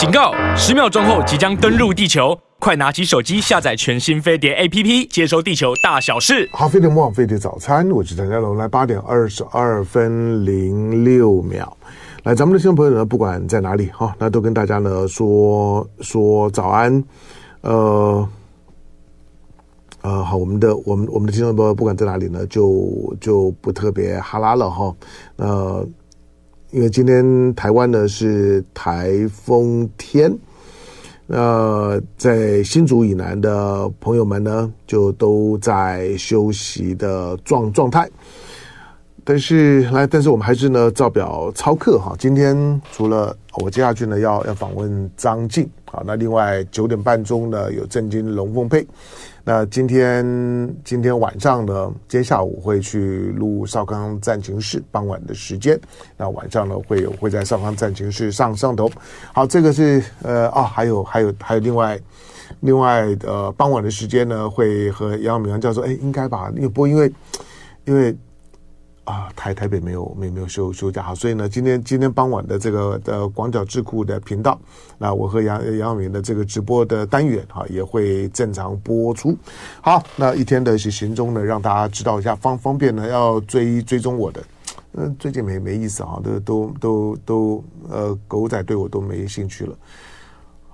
警告！十秒钟后即将登陆地球，快拿起手机下载全新飞碟 APP，接收地球大小事。好，飞碟魔网飞碟早餐，我是陈家龙，来八点二十二分零六秒，来，咱们的听众朋友呢，不管在哪里哈，那都跟大家呢说说早安，呃。呃，好，我们的我们我们的听众朋友不管在哪里呢，就就不特别哈拉了哈。呃，因为今天台湾呢是台风天，呃，在新竹以南的朋友们呢就都在休息的状状态。但是来，但是我们还是呢照表操课哈。今天除了我接下去呢要要访问张静，好，那另外九点半钟呢有政经龙凤配。那今天今天晚上呢，今天下午会去录少康战情室，傍晚的时间。那晚上呢，会有会在少康战情室上上头。好，这个是呃啊，还有还有还有另外另外呃，傍晚的时间呢，会和杨永明教授，哎，应该吧？因为不过因为因为。啊，台台北没有没有没有休休假哈，所以呢，今天今天傍晚的这个的广角智库的频道，那我和杨杨永明的这个直播的单元哈，也会正常播出。好，那一天的行踪呢，让大家知道一下，方方便呢要追追踪我的，嗯，最近没没意思啊，都都都都呃，狗仔对我都没兴趣了。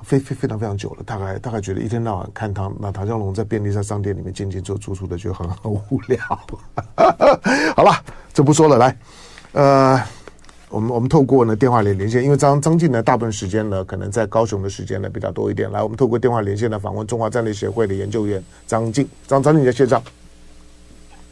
非非非常非常久了，大概大概觉得一天到晚看唐那唐湘龙在便利商商店里面进进出出出的，就很很无聊。好了，这不说了，来，呃，我们我们透过呢电话连连线，因为张张静呢大部分时间呢可能在高雄的时间呢比较多一点。来，我们透过电话连线呢访问中华战略协会的研究员张静，张张静在线上。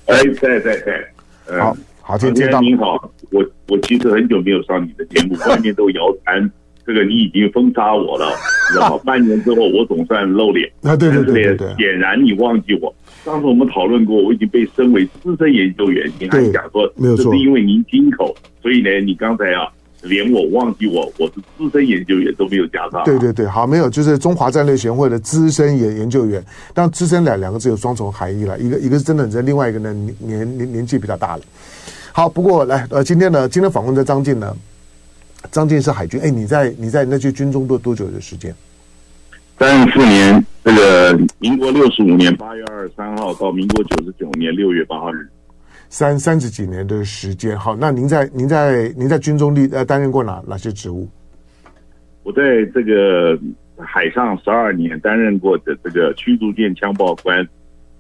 哎，对对对，呃、好好，今天您好，我我其实很久没有上你的节目，外面都谣传。这个你已经封杀我了，然后半年之后我总算露脸。啊，对对对对，显然你忘记我。上次我们讨论过，我已经被升为资深研究员。你还讲说，没有错，这是因为您金口，所以呢，你刚才啊，连我忘记我，我是资深研究员都没有加上。对对对，好，没有，就是中华战略协会的资深研研究员。但资深两两个字有双重含义了，一个一个是真的人，另外一个呢年年年年纪比较大了。好，不过来呃，今天呢，今天访问的张静呢。张静是海军，哎，你在你在那去军中多多久的时间？三十四年，这个民国六十五年八月二十三号到民国九十九年六月八日，三三十几年的时间。好，那您在您在您在军中历呃担任过哪哪些职务？我在这个海上十二年担任过的这个驱逐舰枪炮官，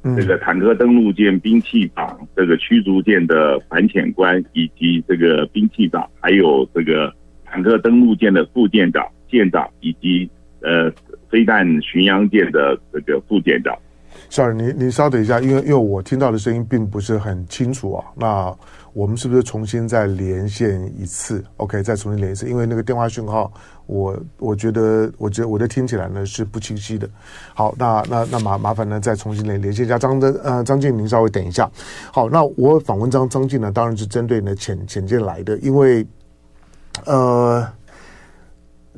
嗯、这个坦克登陆舰兵器长，这个驱逐舰的反潜官，以及这个兵器长，还有这个。坦克登陆舰的副舰长、舰长，以及呃飞弹巡洋舰的这个副舰长。Sorry，你你稍等一下，因为因为我听到的声音并不是很清楚啊。那我们是不是重新再连线一次？OK，再重新连一次，因为那个电话讯号，我我觉得我觉得我的听起来呢是不清晰的。好，那那那麻麻烦呢再重新连连线一下张的呃张静，您稍微等一下。好，那我访问张张静呢，当然是针对呢潜潜舰来的，因为。呃，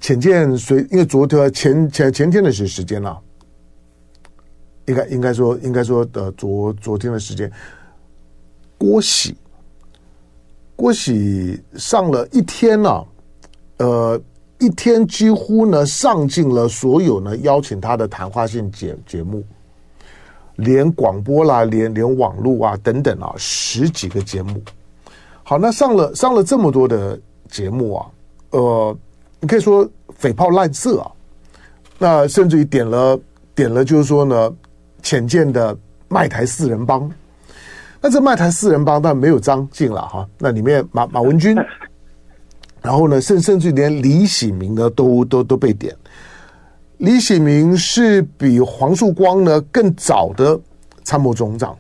浅见随因为昨天前前前天的时时间了，应该应该说应该说的昨昨天的时间，郭喜郭喜上了一天了，呃，一天几乎呢上尽了所有呢邀请他的谈话性节节目，连广播啦，连连网络啊等等啊十几个节目。好，那上了上了这么多的。节目啊，呃，你可以说匪炮滥射啊，那甚至于点了点了，就是说呢，浅见的卖台四人帮，那这卖台四人帮当然没有张进了哈，那里面马马文君，然后呢，甚甚至连李喜明呢都都都被点，李喜明是比黄树光呢更早的参谋总长。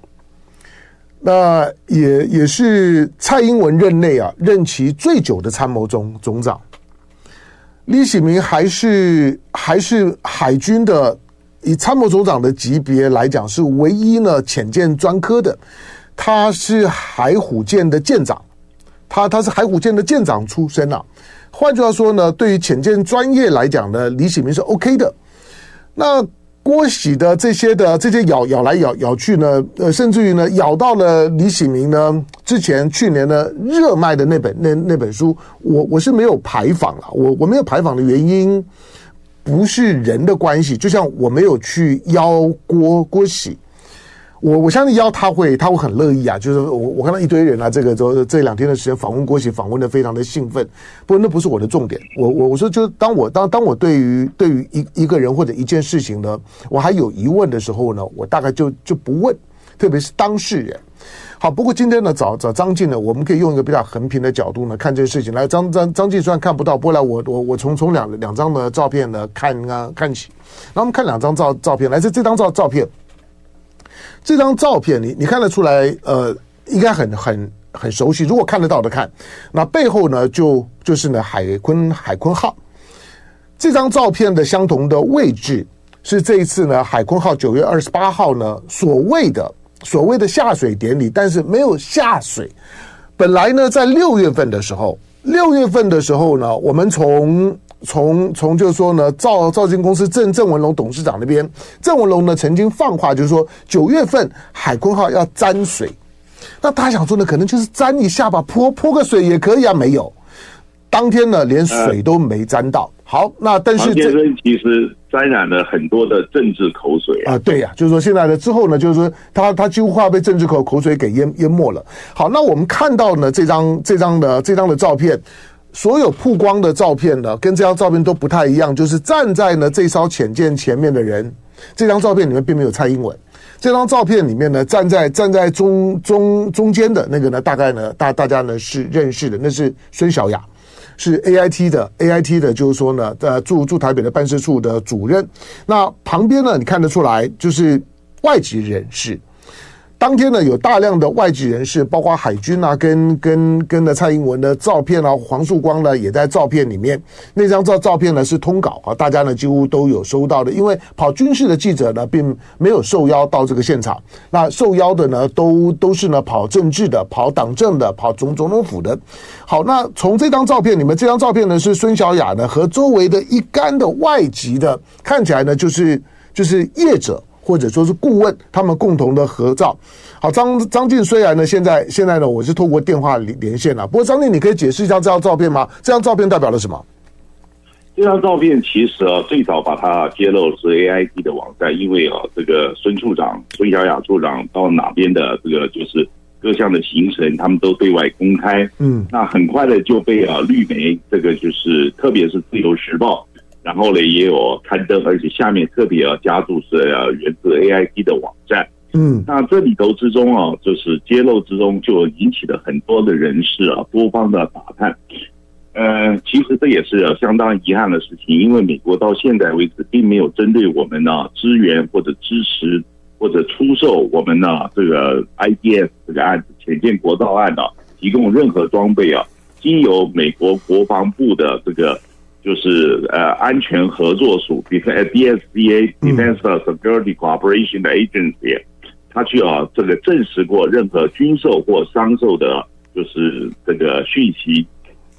那也也是蔡英文任内啊，任期最久的参谋总总长。李喜明还是还是海军的，以参谋总长的级别来讲，是唯一呢潜舰专科的。他是海虎舰的舰长，他他是海虎舰的舰长出身啊。换句话说呢，对于潜舰专业来讲呢，李喜明是 OK 的。那。郭喜的这些的这些咬咬来咬咬去呢，呃，甚至于呢咬到了李喜明呢。之前去年呢热卖的那本那那本书，我我是没有排访了。我我没有排访的原因，不是人的关系，就像我没有去邀郭郭喜。我我相信邀他会他会很乐意啊，就是我我看到一堆人啊，这个这这两天的时间访问郭喜，访问的非常的兴奋。不过那不是我的重点，我我我说就当我当当我对于对于一一个人或者一件事情呢，我还有疑问的时候呢，我大概就就不问，特别是当事人。好，不过今天呢找找张晋呢，我们可以用一个比较横平的角度呢看这个事情。来，张张张晋虽然看不到，不过来我我我从从两两张的照片呢看啊看起，那我们看两张照照片，来自这张照照片。这张照片你，你看得出来，呃，应该很很很熟悉。如果看得到的看，那背后呢，就就是呢，海鲲海鲲号。这张照片的相同的位置是这一次呢，海鲲号九月二十八号呢，所谓的所谓的下水典礼，但是没有下水。本来呢，在六月份的时候，六月份的时候呢，我们从从从就是说呢，造造金公司郑郑文龙董事长那边，郑文龙呢曾经放话，就是说九月份海鲲号要沾水。那他想说呢，可能就是沾一下吧，泼泼个水也可以啊。没有，当天呢连水都没沾到。好，那但是这其实沾染了很多的政治口水啊。对呀、啊，就是说现在呢之后呢，就是说他他几乎快要被政治口口水给淹淹没了。好，那我们看到呢这张这张的这张的照片。所有曝光的照片呢，跟这张照片都不太一样。就是站在呢这艘潜舰前面的人，这张照片里面并没有蔡英文。这张照片里面呢，站在站在中中中间的那个呢，大概呢大大家呢是认识的，那是孙小雅，是 AIT 的 AIT 的，就是说呢，呃驻驻台北的办事处的主任。那旁边呢，你看得出来就是外籍人士。当天呢，有大量的外籍人士，包括海军啊，跟跟跟的蔡英文的照片啊，黄树光呢也在照片里面。那张照照片呢是通稿啊，大家呢几乎都有收到的。因为跑军事的记者呢，并没有受邀到这个现场，那受邀的呢都都是呢跑政治的、跑党政的、跑总总统府的。好，那从这张照片里面，这张照片呢是孙小雅呢和周围的一干的外籍的，看起来呢就是就是业者。或者说是顾问，他们共同的合照。好，张张晋虽然呢，现在现在呢，我是透过电话连连线了。不过张晋，你可以解释一下这张照片吗？这张照片代表了什么？这张照片其实啊，最早把它揭露是 AIT 的网站，因为啊，这个孙处长、孙小雅处长到哪边的这个就是各项的行程，他们都对外公开。嗯，那很快的就被啊绿媒，这个就是特别是自由时报。然后呢，也有刊登，而且下面特别要加注是要源自 AIT 的网站。嗯，那这里头之中啊，就是揭露之中就引起了很多的人士啊，多方的打探。呃，其实这也是相当遗憾的事情，因为美国到现在为止并没有针对我们呢支援或者支持或者出售我们呢这个 IDS 这个案子潜舰国造案呢提供任何装备啊，经由美国国防部的这个。就是呃，安全合作署 （DSDA Defense Security Cooperation Agency，他需要这个证实过任何军售或商售的，就是这个讯息。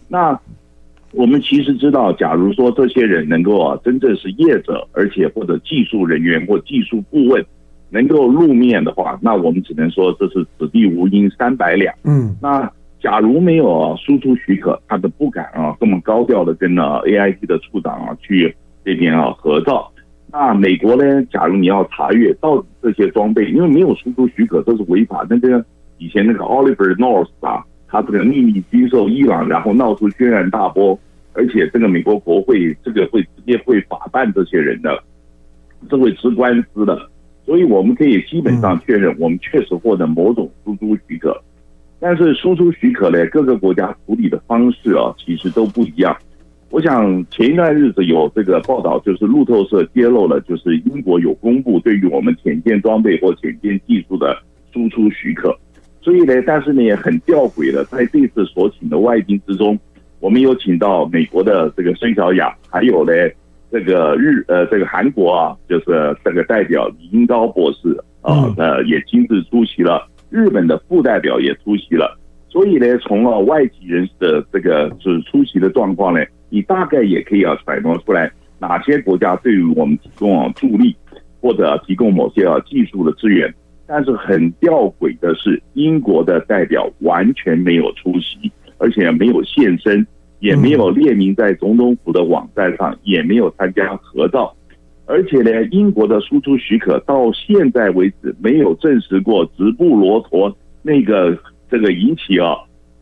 那我们其实知道，假如说这些人能够啊，真正是业者，而且或者技术人员或技术顾问能够露面的话，那我们只能说这是此地无银三百两。嗯，那。假如没有输出许可，他都不敢啊这么高调的跟呢 AIG 的处长啊去这边啊合照。那美国呢？假如你要查阅到底这些装备，因为没有输出许可，这是违法。那个以前那个 Oliver North 啊，他这个秘密军售伊朗，然后闹出轩然大波，而且这个美国国会这个会直接会法办这些人的，这会吃官司的。所以我们可以基本上确认，我们确实获得某种输出许可。但是输出许可呢，各个国家处理的方式啊，其实都不一样。我想前一段日子有这个报道，就是路透社揭露了，就是英国有公布对于我们潜舰装备或潜舰技术的输出许可。所以呢，但是呢也很吊诡的，在这次所请的外宾之中，我们有请到美国的这个孙小雅，还有呢这个日呃这个韩国啊，就是这个代表李英高博士啊，呃也亲自出席了。日本的副代表也出席了，所以呢，从啊外籍人士的这个是出席的状况呢，你大概也可以啊揣摩出来哪些国家对于我们提供啊助力，或者提供某些啊技术的资源。但是很吊诡的是，英国的代表完全没有出席，而且没有现身，也没有列明在总统府的网站上，也没有参加合照。而且呢，英国的输出许可到现在为止没有证实过直布罗陀那个这个引起啊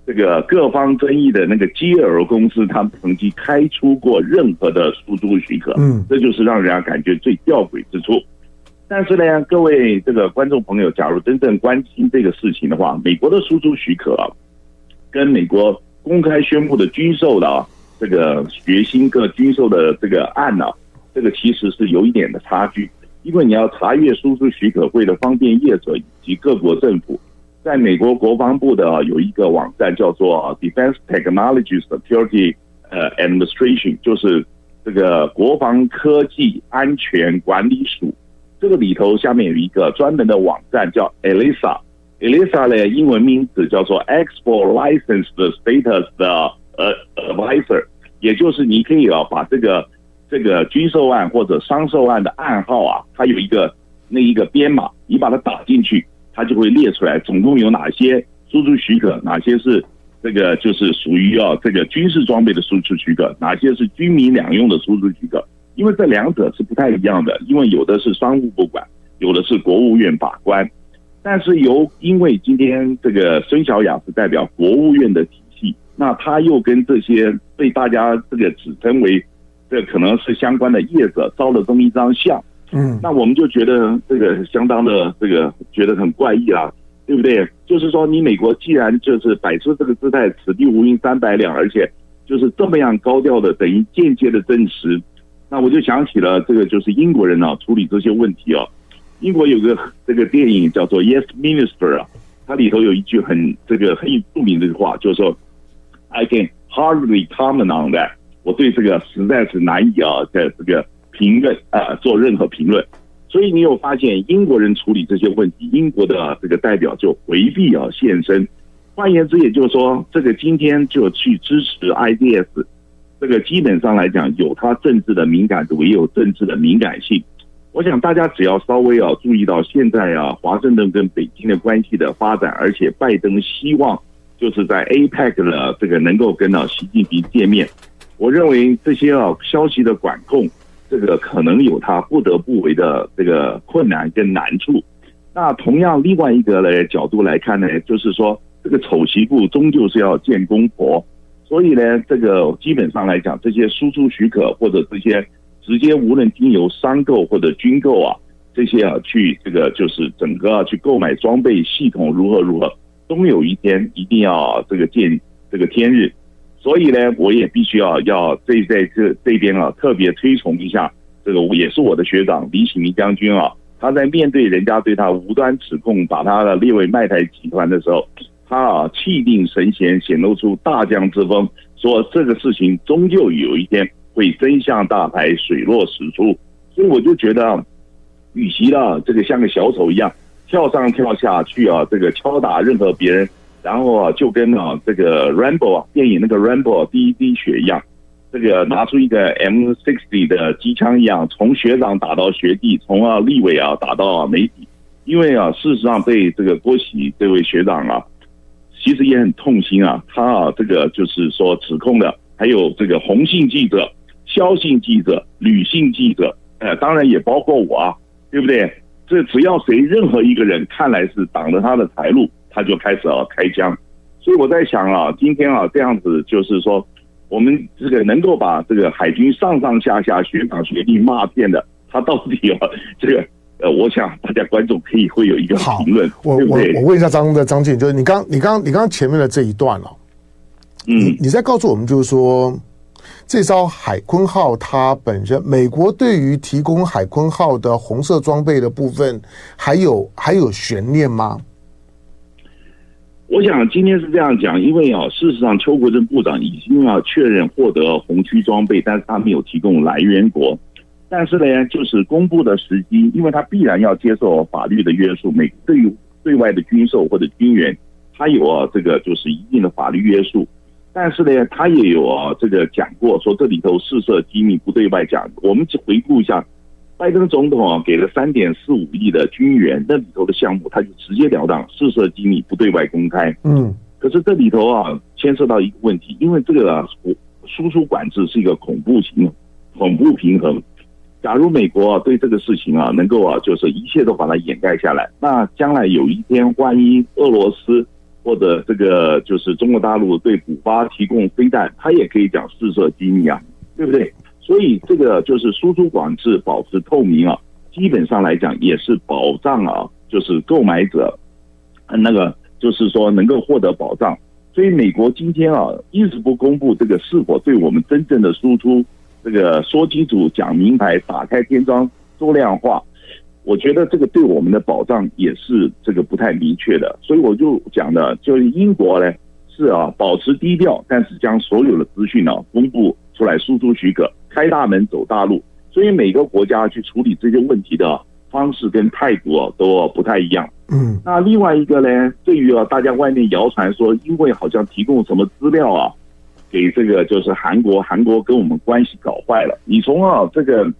这个各方争议的那个基尔公司，他们曾经开出过任何的输出许可。嗯，这就是让人家感觉最吊诡之处。但是呢，各位这个观众朋友，假如真正关心这个事情的话，美国的输出许可啊，跟美国公开宣布的军售的啊这个决心各军售的这个案呢、啊。这个其实是有一点的差距，因为你要查阅输出许可，会的方便业者以及各国政府，在美国国防部的有一个网站叫做 Defense Technology Security 呃 Administration，就是这个国防科技安全管理署。这个里头下面有一个专门的网站叫 ELISA，ELISA 的英文名字叫做 Export License Status 的呃 Advisor，也就是你可以啊把这个。这个军售案或者商售案的案号啊，它有一个那一个编码，你把它打进去，它就会列出来，总共有哪些输出许可，哪些是这个就是属于啊这个军事装备的输出许可，哪些是军民两用的输出许可。因为这两者是不太一样的，因为有的是商务部管，有的是国务院把关。但是由因为今天这个孙小雅是代表国务院的体系，那他又跟这些被大家这个指称为。这可能是相关的业者照了这么一张相，嗯，那我们就觉得这个相当的这个觉得很怪异啦，对不对？就是说，你美国既然就是摆出这个姿态，此地无银三百两，而且就是这么样高调的，等于间接的证实，那我就想起了这个就是英国人啊处理这些问题啊。英国有个这个电影叫做《Yes Minister》啊，它里头有一句很这个很著名的话，就是说：“I can hardly comment on that。”我对这个实在是难以啊，在这个评论啊做任何评论，所以你有发现英国人处理这些问题，英国的这个代表就回避啊现身。换言之，也就是说，这个今天就去支持 IDS，这个基本上来讲有它政治的敏感度，也有政治的敏感性。我想大家只要稍微啊注意到现在啊华盛顿跟北京的关系的发展，而且拜登希望就是在 APEC 的这个能够跟到习近平见面。我认为这些啊消息的管控，这个可能有他不得不为的这个困难跟难处。那同样另外一个的角度来看呢，就是说这个丑媳妇终究是要见公婆，所以呢，这个基本上来讲，这些输出许可或者这些直接无论经由商购或者军购啊，这些啊去这个就是整个啊去购买装备系统如何如何，终有一天一定要这个见这个天日。所以呢，我也必须要要这在这这边啊，特别推崇一下这个，也是我的学长李启明将军啊。他在面对人家对他无端指控，把他的列为卖台集团的时候，他啊气定神闲，显露出大将之风，说这个事情终究有一天会真相大白，水落石出。所以我就觉得，与其啊这个像个小丑一样跳上跳下去啊，这个敲打任何别人。然后啊，就跟啊这个 Rambo 啊电影那个 Rambo 第一滴血一样，这个拿出一个 M60 的机枪一样，从学长打到学弟，从啊立委啊打到啊媒体。因为啊，事实上被这个郭喜这位学长啊，其实也很痛心啊。他啊这个就是说指控的，还有这个红姓记者、萧姓记者、吕姓记者，呃，当然也包括我啊，对不对？这只要谁任何一个人看来是挡了他的财路。他就开始啊开枪，所以我在想啊，今天啊这样子就是说，我们这个能够把这个海军上上下下学长学弟骂遍的，他到底啊这个呃，我想大家观众可以会有一个评论，我我我问一下张的张静，就是你刚你刚你刚前面的这一段了，嗯，你你在告诉我们就是说，这艘海鲲号它本身，美国对于提供海鲲号的红色装备的部分，还有还有悬念吗？我想今天是这样讲，因为啊，事实上邱国正部长已经啊确认获得红区装备，但是他没有提供来源国。但是呢，就是公布的时机，因为他必然要接受法律的约束。每对对外的军售或者军援，他有啊这个就是一定的法律约束。但是呢，他也有啊这个讲过，说这里头事涉机密，不对外讲。我们只回顾一下。拜登总统啊，给了三点四五亿的军援，那里头的项目他就直截了当，事涉机密，不对外公开。嗯，可是这里头啊，牵涉到一个问题，因为这个啊，输出管制是一个恐怖型、恐怖平衡。假如美国啊对这个事情啊能够啊就是一切都把它掩盖下来，那将来有一天万一俄罗斯或者这个就是中国大陆对古巴提供飞弹，他也可以讲试射机密啊，对不对？所以这个就是输出管制保持透明啊，基本上来讲也是保障啊，就是购买者那个就是说能够获得保障。所以美国今天啊一直不公布这个是否对我们真正的输出。这个说清楚、讲明白、打开天窗说亮话，我觉得这个对我们的保障也是这个不太明确的，所以我就讲的，就是英国呢是啊保持低调，但是将所有的资讯呢公布出来，输出许可，开大门走大路，所以每个国家去处理这些问题的方式跟态度啊都不太一样。嗯，那另外一个呢，对于啊大家外面谣传说，因为好像提供什么资料啊。给这个就是韩国，韩国跟我们关系搞坏了。你从啊这个，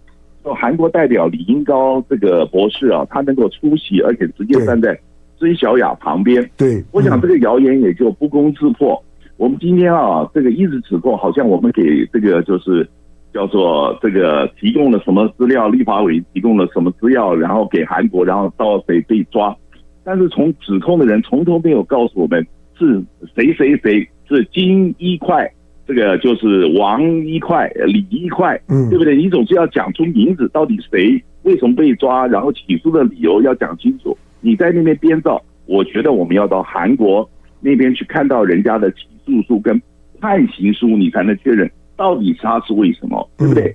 韩国代表李英高这个博士啊，他能够出席，而且直接站在孙小雅旁边。对，我想这个谣言也就不攻自破。我们今天啊，这个一直指控，好像我们给这个就是叫做这个提供了什么资料，立法委提供了什么资料，然后给韩国，然后到谁被抓。但是从指控的人从头没有告诉我们是谁谁谁是金一块。这个就是王一块、李一块，嗯，对不对？你总是要讲出名字，到底谁为什么被抓，然后起诉的理由要讲清楚。你在那边编造，我觉得我们要到韩国那边去看到人家的起诉书跟判刑书，你才能确认到底他是为什么，对不对？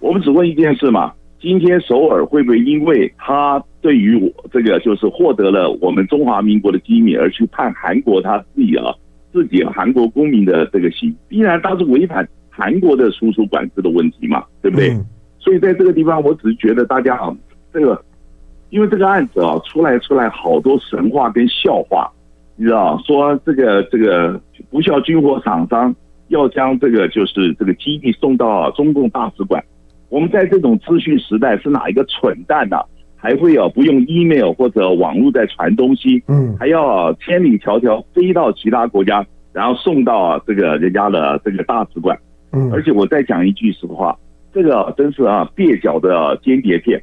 我们只问一件事嘛：今天首尔会不会因为他对于我这个就是获得了我们中华民国的机密而去判韩国他自己啊？自己韩国公民的这个刑，必然他是违反韩国的输出管制的问题嘛，对不对？嗯、所以在这个地方，我只是觉得大家啊，这个因为这个案子啊，出来出来好多神话跟笑话，你知道，说这个这个不孝军火厂商要将这个就是这个基地送到中共大使馆，我们在这种资讯时代是哪一个蠢蛋呢、啊？还会有不用 email 或者网络在传东西，嗯，还要千里迢迢飞到其他国家，然后送到这个人家的这个大使馆，嗯，而且我再讲一句实话，这个真是啊蹩脚的间谍片，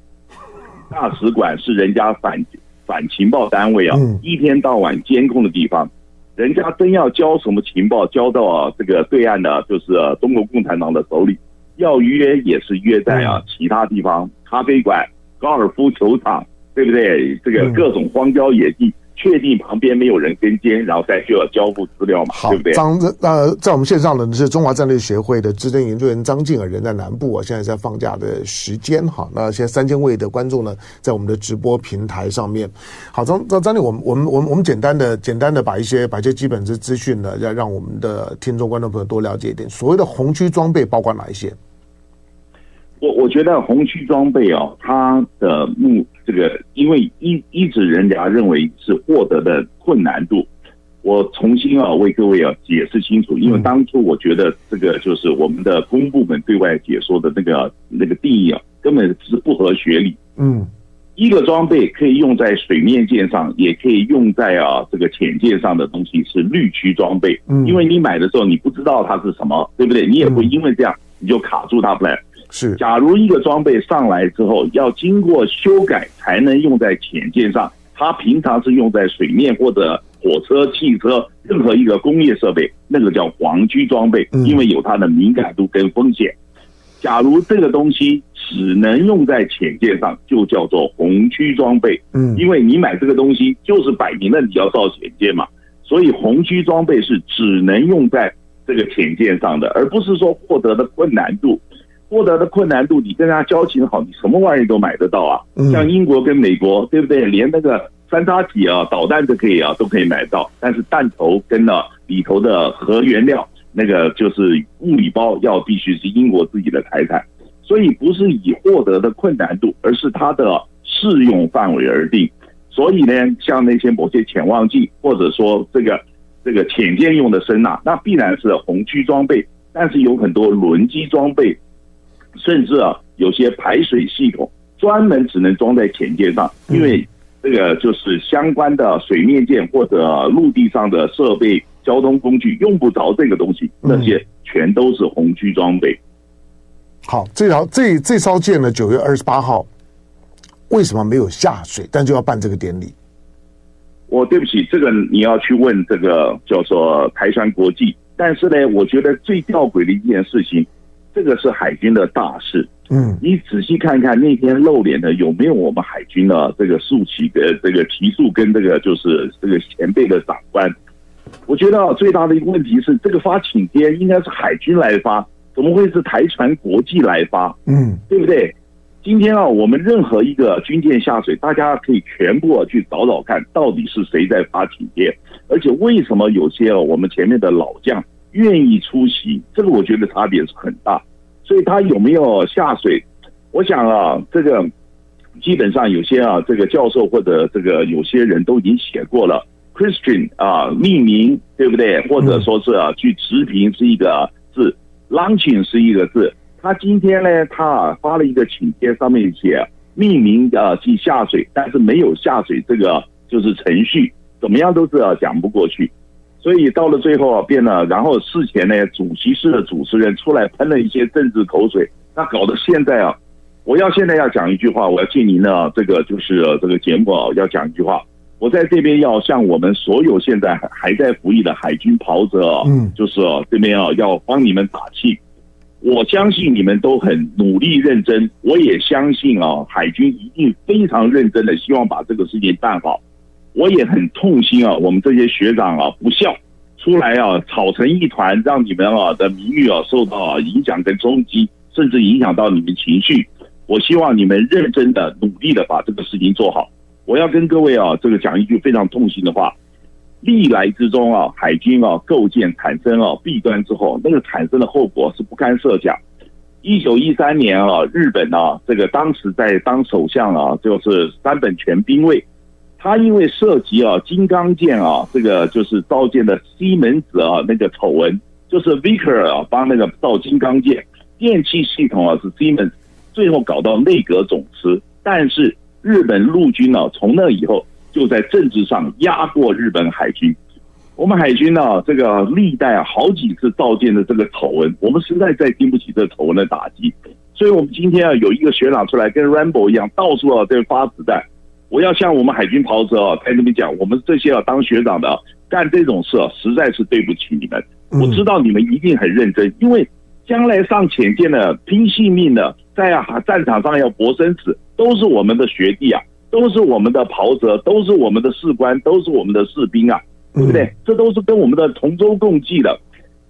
大使馆是人家反反情报单位啊，一天到晚监控的地方，人家真要交什么情报交到这个对岸的，就是中国共产党的手里，要约也是约在啊其他地方咖啡馆。高尔夫球场，对不对？这个各种荒郊野地，确定旁边没有人跟监，然后再就要交付资料嘛，好对不对？张呃，在我们线上的是中华战略协会的资深研究员张静尔，人在南部啊，现在在放假的时间哈。那现在三千位的观众呢，在我们的直播平台上面。好，张张张丽，我们我们我们我们简单的简单的把一些把一些基本的资讯呢，要让我们的听众观众朋友多了解一点。所谓的红区装备包括哪一些？我我觉得红区装备哦，它的目这个，因为一一直人家认为是获得的困难度，我重新啊为各位啊解释清楚，因为当初我觉得这个就是我们的公部门对外解说的那个那个定义啊，根本是不合学理。嗯，一个装备可以用在水面舰上，也可以用在啊这个潜舰上的东西是绿区装备。嗯，因为你买的时候你不知道它是什么，对不对？你也会因为这样你就卡住它不来。是，假如一个装备上来之后要经过修改才能用在潜舰上，它平常是用在水面或者火车、汽车任何一个工业设备，那个叫黄区装备，因为有它的敏感度跟风险。假如这个东西只能用在潜舰上，就叫做红区装备。嗯，因为你买这个东西就是摆明了你要造潜舰嘛，所以红区装备是只能用在这个潜舰上的，而不是说获得的困难度。获得的困难度，你跟他交情好，你什么玩意都买得到啊。像英国跟美国，对不对？连那个三叉戟啊、导弹都可以啊，都可以买到。但是弹头跟了里头的核原料，那个就是物理包，要必须是英国自己的财产。所以不是以获得的困难度，而是它的适用范围而定。所以呢，像那些某些潜望镜，或者说这个这个潜舰用的声呐，那必然是红区装备。但是有很多轮机装备。甚至啊，有些排水系统专门只能装在潜舰上，因为这个就是相关的水面舰或者陆地上的设备交通工具用不着这个东西，那些全都是红区装备。好，这条这这艘舰呢，九月二十八号为什么没有下水，但就要办这个典礼？我对不起，这个你要去问这个叫做台山国际。但是呢，我觉得最吊诡的一件事情，这个是海军的大事。嗯，你仔细看看那天露脸的有没有我们海军的这个竖旗的这个提速跟这个就是这个前辈的长官。我觉得最大的一个问题是，这个发请帖应该是海军来发，怎么会是台船国际来发？嗯，对不对？今天啊，我们任何一个军舰下水，大家可以全部去找找看，到底是谁在发请帖，而且为什么有些我们前面的老将愿意出席？这个我觉得差别是很大。所以他有没有下水？我想啊，这个基本上有些啊，这个教授或者这个有些人都已经写过了。Christian 啊，匿名对不对？或者说是啊，去持平是一个字，launching 是一个字。他今天呢，他啊发了一个请帖，上面写匿名啊去下水，但是没有下水这个就是程序，怎么样都是啊讲不过去。所以到了最后啊，变了。然后事前呢，主席室的主持人出来喷了一些政治口水，那搞得现在啊，我要现在要讲一句话，我要借您的这个就是这个节目啊，要讲一句话。我在这边要向我们所有现在还在服役的海军袍者啊，嗯，就是这边啊要帮你们打气。我相信你们都很努力认真，我也相信啊，海军一定非常认真的希望把这个事情办好。我也很痛心啊，我们这些学长啊不孝，出来啊吵成一团，让你们啊的名誉啊受到啊影响跟冲击，甚至影响到你们情绪。我希望你们认真的、努力的把这个事情做好。我要跟各位啊这个讲一句非常痛心的话：历来之中啊，海军啊构建产生啊弊端之后，那个产生的后果是不堪设想。一九一三年啊，日本啊这个当时在当首相啊，就是山本全兵卫。他因为涉及啊金刚舰啊这个就是造舰的西门子啊那个丑闻，就是 Vicker 啊帮那个造金刚舰电气系统啊是 Siemens，最后搞到内阁总辞。但是日本陆军呢、啊、从那以后就在政治上压过日本海军。我们海军呢、这个历代啊好几次造舰的这个丑闻，我们实在再经不起这丑闻的打击。所以我们今天啊有一个学长出来跟 Rambo 一样到处啊在发子弹。我要向我们海军袍泽啊，跟你们讲，我们这些要当学长的干这种事啊，实在是对不起你们。我知道你们一定很认真，因为将来上潜舰的、拼性命的，在战场上要搏生死，都是我们的学弟啊，都是我们的袍泽，都是我们的士官，都是我们的士兵啊，对不对？这都是跟我们的同舟共济的。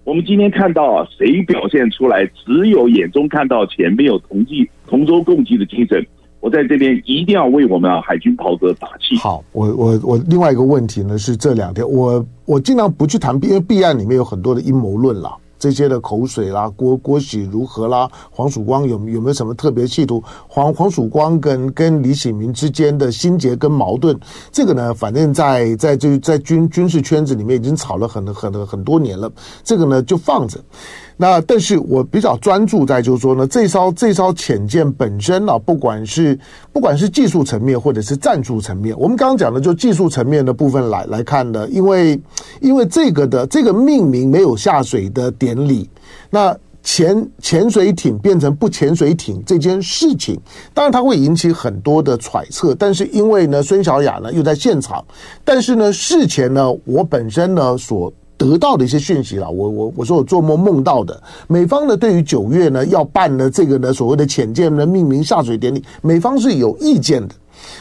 我们今天看到啊，谁表现出来，只有眼中看到钱，没有同济、同舟共济的精神。我在这边一定要为我们啊海军袍哥打气。好，我我我另外一个问题呢是这两天我我尽量不去谈，因为弊案里面有很多的阴谋论啦，这些的口水啦，郭郭喜如何啦，黄曙光有有没有什么特别企图？黄黄曙光跟跟李喜明之间的心结跟矛盾，这个呢，反正在在这在军军事圈子里面已经吵了很很很很多年了，这个呢就放着。那但是我比较专注在就是说呢，这艘这艘潜舰本身啊，不管是不管是技术层面或者是战术层面，我们刚刚讲的就技术层面的部分来来看呢，因为因为这个的这个命名没有下水的典礼，那潜潜水艇变成不潜水艇这件事情，当然它会引起很多的揣测，但是因为呢，孙小雅呢又在现场，但是呢事前呢，我本身呢所。得到的一些讯息了，我我我说我做梦梦到的，美方呢对于九月呢要办呢这个呢所谓的浅见的命名下水典礼，美方是有意见的。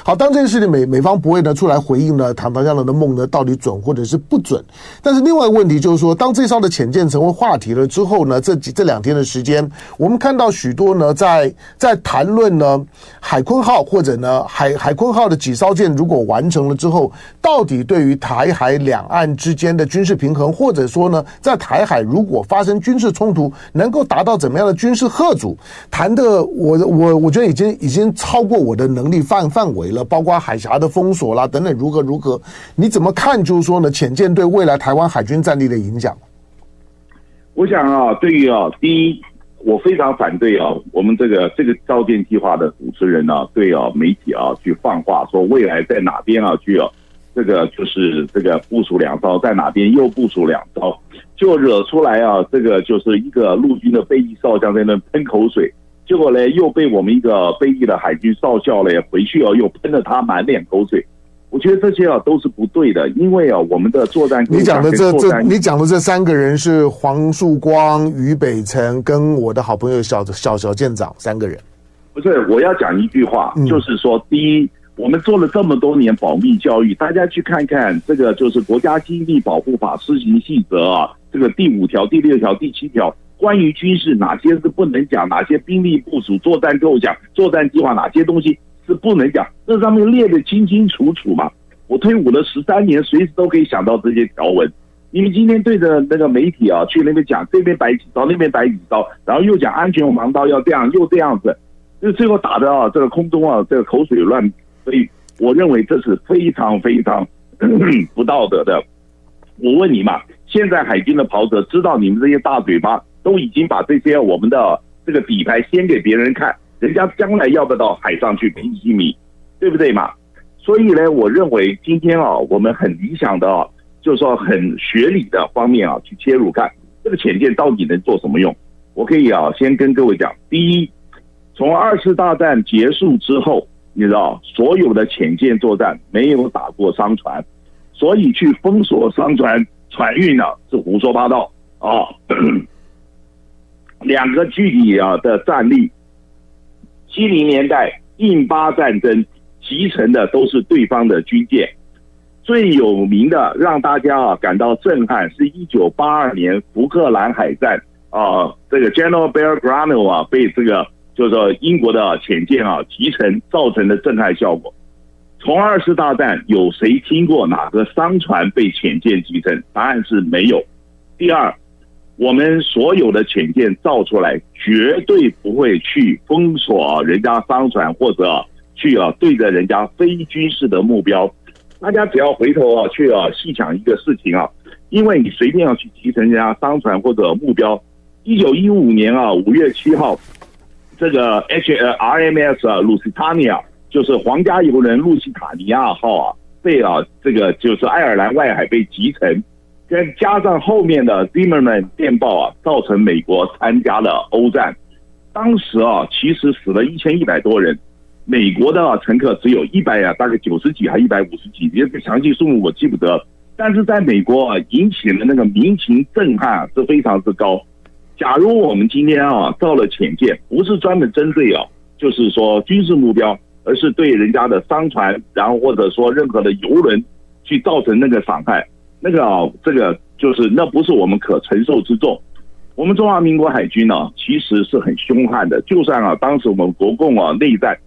好，当这件事情美美方不会呢出来回应呢，唐唐这样的梦呢到底准或者是不准？但是另外一个问题就是说，当这艘的潜舰成为话题了之后呢，这几这两天的时间，我们看到许多呢在在谈论呢海鲲号或者呢海海鲲号的几艘舰如果完成了之后，到底对于台海两岸之间的军事平衡，或者说呢在台海如果发生军事冲突，能够达到怎么样的军事吓阻？谈的我我我觉得已经已经超过我的能力范范围了，包括海峡的封锁啦等等，如何如何？你怎么看？就是说呢，潜舰对未来台湾海军战力的影响？我想啊，对于啊，第一，我非常反对啊，我们这个这个造舰计划的主持人呢、啊，对啊，媒体啊去放话说未来在哪边啊去啊这个就是这个部署两艘，在哪边又部署两艘，就惹出来啊，这个就是一个陆军的飞机少将在那喷口水，结果呢又被我们一个备役的海军少校呢回去哦又喷了他满脸口水。我觉得这些啊都是不对的，因为啊我们的作战，你讲的这这你讲的这三个人是黄树光、于北辰跟我的好朋友小小小舰长三个人。不是，我要讲一句话，就是说，第一，我们做了这么多年保密教育，大家去看看这个，就是《国家机密保护法施行细则》啊，这个第五条、第六条、第七条，关于军事哪些是不能讲，哪些兵力部署、作战构想、作战计划，哪些东西是不能讲，这上面列得清清楚楚嘛。我退伍了十三年，随时都可以想到这些条文。你们今天对着那个媒体啊，去那边讲这边摆几招，那边摆几招，然后又讲安全防盗要这样，又这样子。就最后打的啊，这个空中啊，这个口水乱，所以我认为这是非常非常不道德的。我问你嘛，现在海军的袍泽知道你们这些大嘴巴都已经把这些我们的这个底牌先给别人看，人家将来要不要到海上去拼机密，对不对嘛？所以呢，我认为今天啊，我们很理想的啊，就是说很学理的方面啊去切入看这个潜舰到底能做什么用。我可以啊，先跟各位讲，第一。从二次大战结束之后，你知道所有的潜舰作战没有打过商船，所以去封锁商船船运呢是胡说八道啊。两个具体啊的战例，七零年代印巴战争集成的都是对方的军舰，最有名的让大家啊感到震撼是一九八二年福克兰海战啊，这个 General Bear g r a n o 啊被这个。就是说，英国的潜舰啊击沉造成的震撼效果。从二次大战，有谁听过哪个商船被潜舰击沉？答案是没有。第二，我们所有的潜舰造出来，绝对不会去封锁人家商船，或者去啊对着人家非军事的目标。大家只要回头啊去啊细想一个事情啊，因为你随便要去击沉人家商船或者目标。一九一五年啊五月七号。这个 H 呃 RMS 啊，Lusitania 就是皇家游轮路西塔尼亚号啊，被啊这个就是爱尔兰外海被击沉，再加上后面的 Zimmerman 电报啊，造成美国参加了欧战。当时啊，其实死了一千一百多人，美国的乘客只有一百啊，大概九十几还一百五十几，这个详细数目我记不得。但是在美国啊，引起的那个民情震撼，是非常之高。假如我们今天啊造了潜舰，不是专门针对啊，就是说军事目标，而是对人家的商船，然后或者说任何的游轮去造成那个伤害，那个啊，这个就是那不是我们可承受之重。我们中华民国海军呢，其实是很凶悍的。就算啊，当时我们国共啊内战，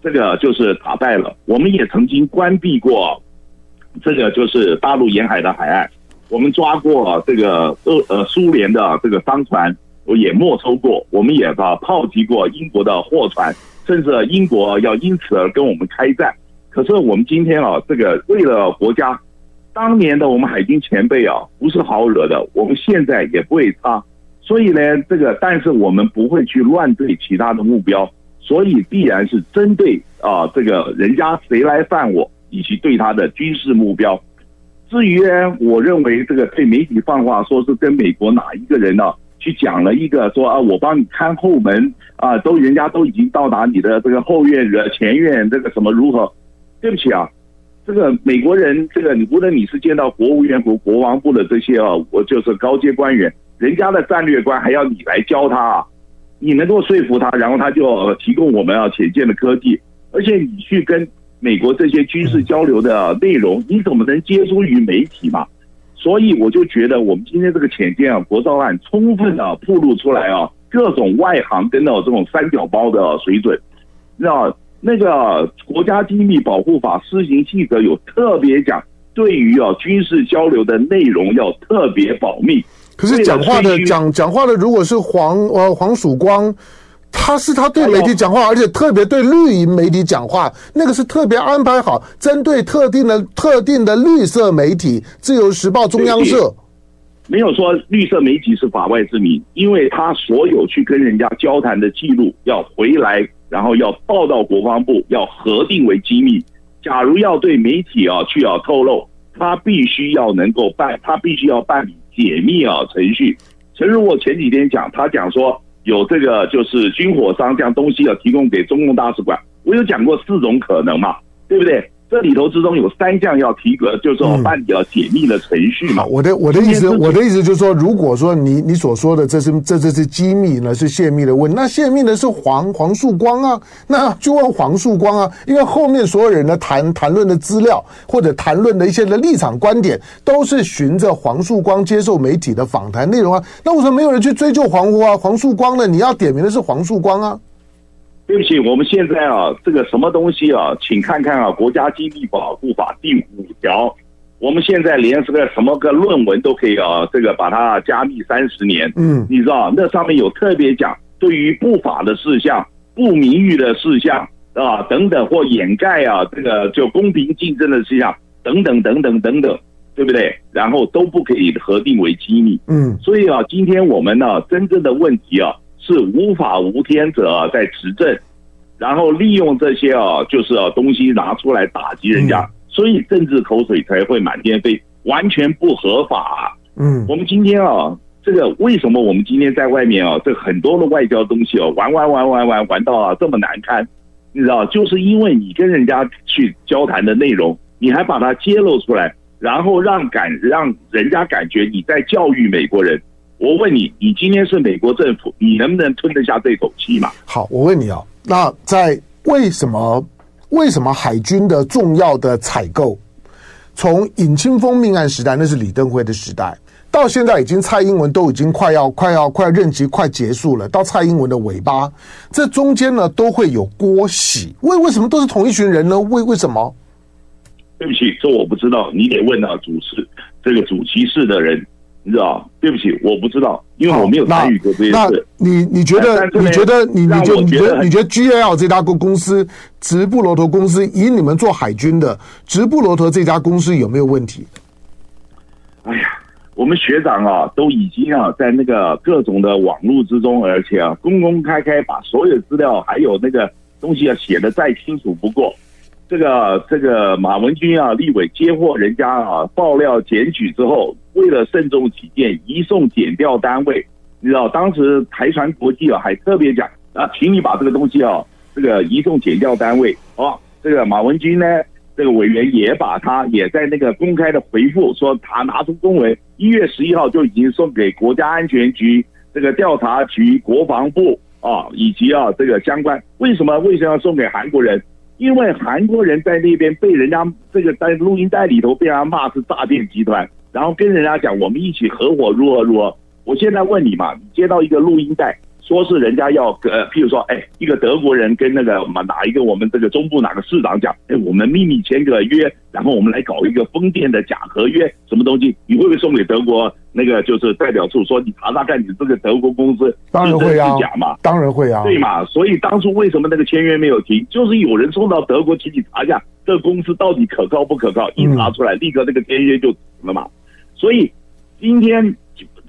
这个就是打败了，我们也曾经关闭过这个就是大陆沿海的海岸。我们抓过这个俄呃苏联的这个商船，我也没收过。我们也把炮击过英国的货船，甚至英国要因此而跟我们开战。可是我们今天啊，这个为了国家，当年的我们海军前辈啊，不是好惹的。我们现在也不会差。所以呢，这个但是我们不会去乱对其他的目标，所以必然是针对啊这个人家谁来犯我，以及对他的军事目标。至于呢，我认为这个对媒体放话，说是跟美国哪一个人呢、去讲了一个说啊，我帮你看后门啊，都人家都已经到达你的这个后院、前院，这个什么如何？对不起啊，这个美国人，这个你无论你是见到国务院和国防部的这些啊，我就是高阶官员，人家的战略观还要你来教他啊，你能够说服他，然后他就提供我们啊潜舰的科技，而且你去跟。美国这些军事交流的内容，你怎么能接触于媒体嘛？所以我就觉得，我们今天这个潜舰啊，国造案充分的暴露出来啊，各种外行跟到这种三角包的水准。那那个国家机密保护法施行细则有特别讲，对于啊军事交流的内容要特别保密。可是讲话的讲讲话的，如果是黄呃黄曙光。他是他对媒体讲话，而且特别对绿营媒体讲话，那个是特别安排好，针对特定的特定的绿色媒体，《自由时报》、中央社，没有说绿色媒体是法外之民，因为他所有去跟人家交谈的记录要回来，然后要报到国防部，要核定为机密。假如要对媒体啊去要透露，他必须要能够办，他必须要办理解密啊程序。诚如我前几天讲，他讲说有这个就是军火商将东西要提供给中共大使馆，我有讲过四种可能嘛，对不对？这里头之中有三项要提格，就是说办理要解密的程序嘛。我的我的意思，我的意思就是说，如果说你你所说的这是这这是机密呢，是泄密的问，那泄密的是黄黄树光啊，那就问黄树光啊，因为后面所有人的谈谈论的资料或者谈论的一些的立场观点，都是循着黄树光接受媒体的访谈内容啊，那为什么没有人去追究黄啊黄树光呢？你要点名的是黄树光啊。对不起，我们现在啊，这个什么东西啊，请看看啊，《国家机密保护法》第五条，我们现在连这个什么个论文都可以啊，这个把它加密三十年。嗯，你知道那上面有特别讲，对于不法的事项、不名誉的事项啊等等，或掩盖啊这个就公平竞争的事项等等等等等等，对不对？然后都不可以核定为机密。嗯，所以啊，今天我们呢，真正的问题啊。是无法无天者在执政，然后利用这些啊，就是啊东西拿出来打击人家，所以政治口水才会满天飞，完全不合法。嗯，我们今天啊，这个为什么我们今天在外面啊，这很多的外交东西哦，玩玩玩玩玩玩到啊这么难堪，你知道，就是因为你跟人家去交谈的内容，你还把它揭露出来，然后让感让人家感觉你在教育美国人。我问你，你今天是美国政府，你能不能吞得下这口气嘛？好，我问你啊，那在为什么为什么海军的重要的采购，从尹清峰命案时代，那是李登辉的时代，到现在已经蔡英文都已经快要快要快任期快结束了，到蔡英文的尾巴，这中间呢都会有郭喜，为为什么都是同一群人呢？为为什么？对不起，这我不知道，你得问啊主持这个主席室的人。你知道？对不起，我不知道，因为我没有参与过这些事。那，你你觉得？你觉得你你觉得你觉得你觉得 GAL 这家公公司，直布罗陀公司，以你们做海军的，直布罗陀这家公司有没有问题？哎呀，我们学长啊，都已经啊，在那个各种的网络之中，而且啊，公公开开把所有资料还有那个东西啊写的再清楚不过。这个这个马文君啊，立委接获人家啊爆料检举之后，为了慎重起见，移送检调单位。你知道，当时台船国际啊还特别讲啊，请你把这个东西啊，这个移送检调单位。哦，这个马文君呢，这个委员也把他也在那个公开的回复说，他拿出公文，一月十一号就已经送给国家安全局、这个调查局、国防部啊，以及啊这个相关。为什么为什么要送给韩国人？因为韩国人在那边被人家这个在录音带里头被人家骂是诈骗集团，然后跟人家讲我们一起合伙如何如何。我现在问你嘛，你接到一个录音带。说是人家要呃，譬如说，哎，一个德国人跟那个嘛哪一个我们这个中部哪个市长讲，哎，我们秘密签个约，然后我们来搞一个风电的假合约，什么东西？你会不会送给德国那个就是代表处说你查查看你这个德国公司当然会啊，是假嘛？当然会啊，对嘛？所以当初为什么那个签约没有停？就是有人送到德国，请你查一下这个公司到底可靠不可靠，一查出来，立刻那个签约就停了嘛。所以今天。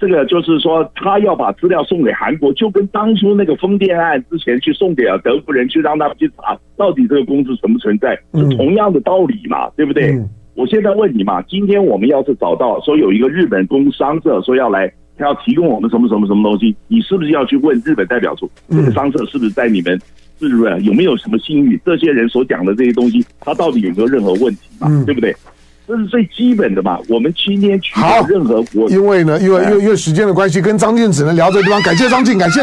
这个就是说，他要把资料送给韩国，就跟当初那个风电案之前去送给了德国人，去让他们去查到底这个公司存不存在，是同样的道理嘛，对不对？我现在问你嘛，今天我们要是找到说有一个日本工商社说要来，他要提供我们什么什么什么东西，你是不是要去问日本代表处，这个商社是不是在你们，是不是有没有什么信誉？这些人所讲的这些东西，他到底有没有任何问题嘛？对不对？这是最基本的嘛，我们今天取得任何国，因为呢，因为因为因为时间的关系，跟张静只能聊这个地方，感谢张静，感谢。